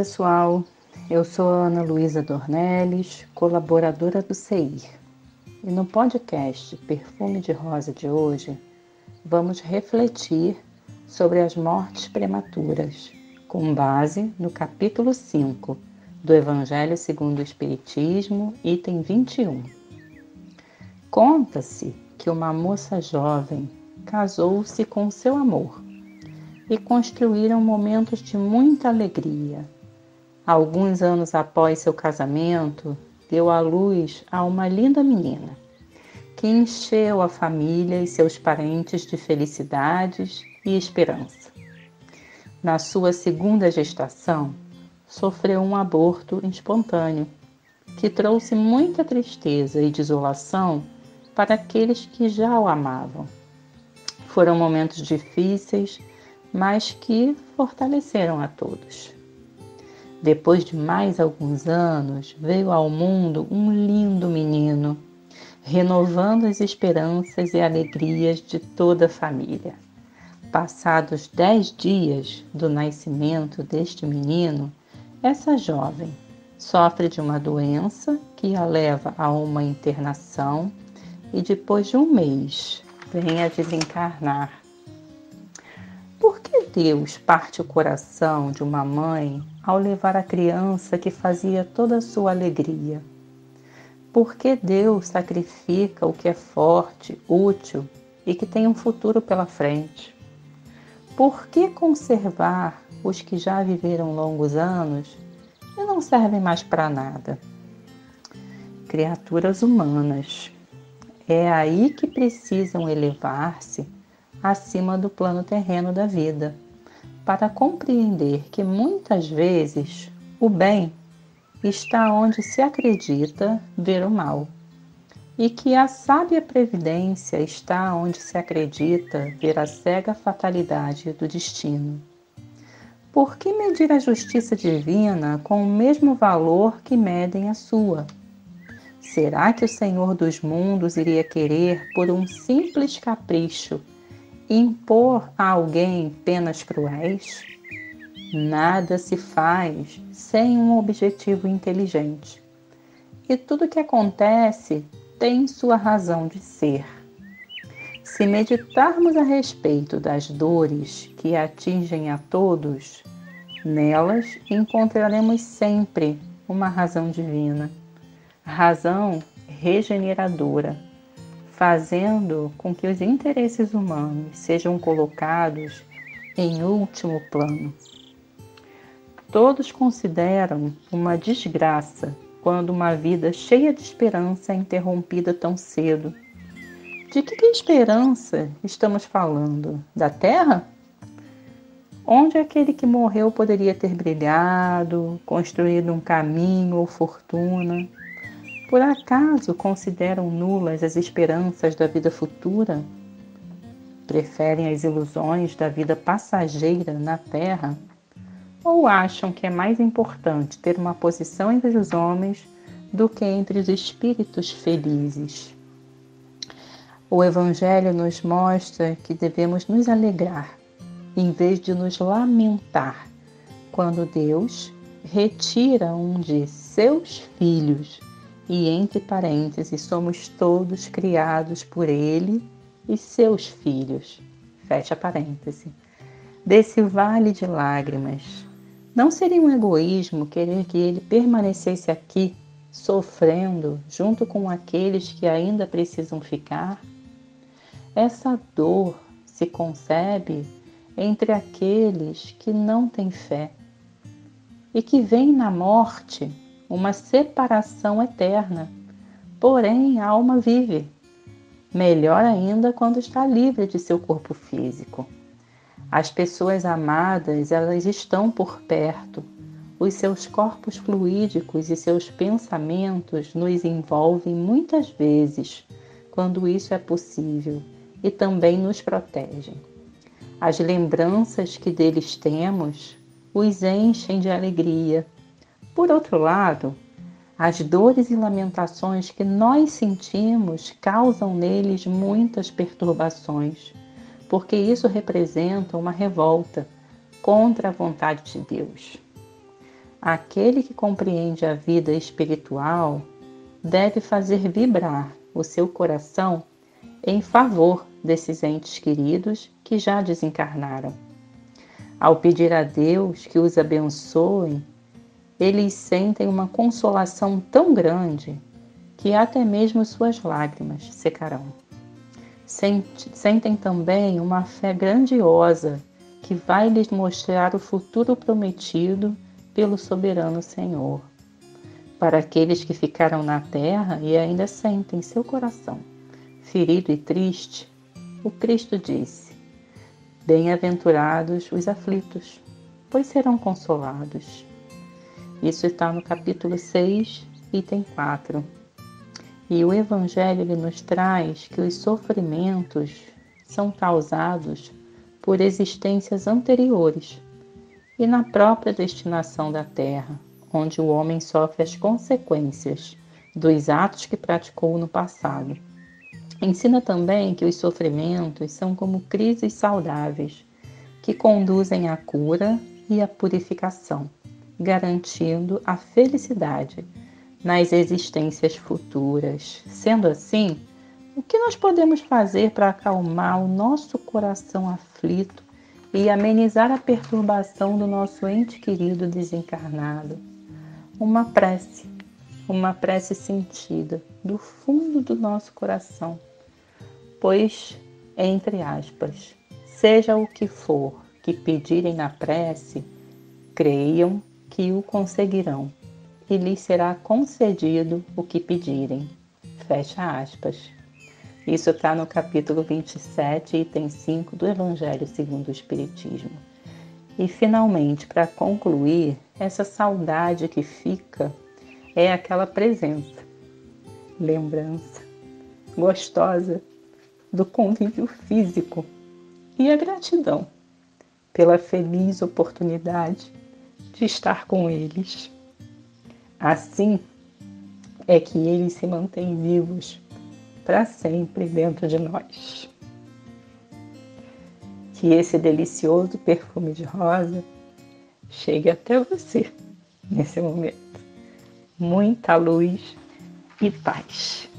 pessoal. Eu sou Ana Luísa Dornelles, colaboradora do CEIR. E no podcast Perfume de Rosa de hoje, vamos refletir sobre as mortes prematuras, com base no capítulo 5 do Evangelho segundo o Espiritismo, item 21. Conta-se que uma moça jovem casou-se com seu amor e construíram momentos de muita alegria. Alguns anos após seu casamento, deu à luz a uma linda menina, que encheu a família e seus parentes de felicidades e esperança. Na sua segunda gestação, sofreu um aborto espontâneo, que trouxe muita tristeza e desolação para aqueles que já o amavam. Foram momentos difíceis mas que fortaleceram a todos. Depois de mais alguns anos, veio ao mundo um lindo menino, renovando as esperanças e alegrias de toda a família. Passados dez dias do nascimento deste menino, essa jovem sofre de uma doença que a leva a uma internação e depois de um mês vem a desencarnar Deus parte o coração de uma mãe ao levar a criança que fazia toda a sua alegria? Por que Deus sacrifica o que é forte, útil e que tem um futuro pela frente? Por que conservar os que já viveram longos anos e não servem mais para nada? Criaturas humanas. É aí que precisam elevar-se acima do plano terreno da vida, para compreender que muitas vezes o bem está onde se acredita ver o mal, e que a sábia previdência está onde se acredita ver a cega fatalidade do destino. Por que medir a justiça divina com o mesmo valor que medem a sua? Será que o Senhor dos mundos iria querer, por um simples capricho, impor a alguém penas cruéis? Nada se faz sem um objetivo inteligente. E tudo que acontece tem sua razão de ser. Se meditarmos a respeito das dores que atingem a todos, nelas encontraremos sempre uma razão divina, razão regeneradora fazendo com que os interesses humanos sejam colocados em último plano. Todos consideram uma desgraça quando uma vida cheia de esperança é interrompida tão cedo. De que, esperança estamos falando? Da Terra? Onde aquele que morreu poderia ter brilhado, construído um caminho ou fortuna? Por acaso consideram nulas as esperanças da vida futura? Preferem as ilusões da vida passageira na Terra? Ou acham que é mais importante ter uma posição entre os homens do que entre os espíritos felizes? O Evangelho nos mostra que devemos nos alegrar, em vez de nos lamentar, quando Deus retira um de seus filhos e entre parênteses, somos todos criados por Ele e seus filhos. Fecha parêntese. Desse vale de lágrimas. Não seria um egoísmo querer que ele permanecesse aqui, sofrendo, junto com aqueles que ainda precisam ficar? Essa dor se concebe entre aqueles que não têm fé e que veem na morte uma separação eterna. Porém, a alma vive. Melhor ainda quando está livre de seu corpo físico. As pessoas amadas, elas estão por perto. Os seus corpos fluídicos e seus pensamentos nos envolvem muitas vezes, quando isso é possível, e também nos protegem. As lembranças que deles temos os enchem de alegria por outro lado, as dores e lamentações que nós sentimos causam neles muitas perturbações, porque isso representa uma revolta contra a vontade de Deus. Aquele que compreende a vida espiritual deve fazer vibrar o seu coração em favor desses entes queridos que já desencarnaram. Ao pedir a Deus que os abençoe, eles sentem uma consolação tão grande que até mesmo suas lágrimas secarão. Sentem também uma fé grandiosa que vai lhes mostrar o futuro prometido pelo soberano Senhor. Para aqueles que ficaram na terra e ainda sentem seu coração ferido e triste, o Cristo disse: Bem-aventurados os aflitos, pois serão consolados. Isso está no capítulo 6, item 4. E o Evangelho ele nos traz que os sofrimentos são causados por existências anteriores e na própria destinação da terra, onde o homem sofre as consequências dos atos que praticou no passado. Ensina também que os sofrimentos são como crises saudáveis, que conduzem à cura e à purificação, garantindo a felicidade nas existências futuras. Sendo assim, o que nós podemos fazer para acalmar o nosso coração aflito e amenizar a perturbação do nosso ente querido desencarnado. Uma prece, uma prece sentida do fundo do nosso coração, pois, entre aspas, seja o que for que pedirem na prece, creiam que o conseguirão e lhes será concedido o que pedirem. Fecha aspas. Isso está no capítulo 27, item 5 do Evangelho segundo o Espiritismo. E finalmente, para concluir, essa saudade que fica é aquela presença, lembrança gostosa do convívio físico e a gratidão pela feliz oportunidade de estar com eles. Assim é que eles se mantêm vivos para sempre dentro de nós. Que esse delicioso perfume de rosa chegue até você nesse momento. Muita luz e paz.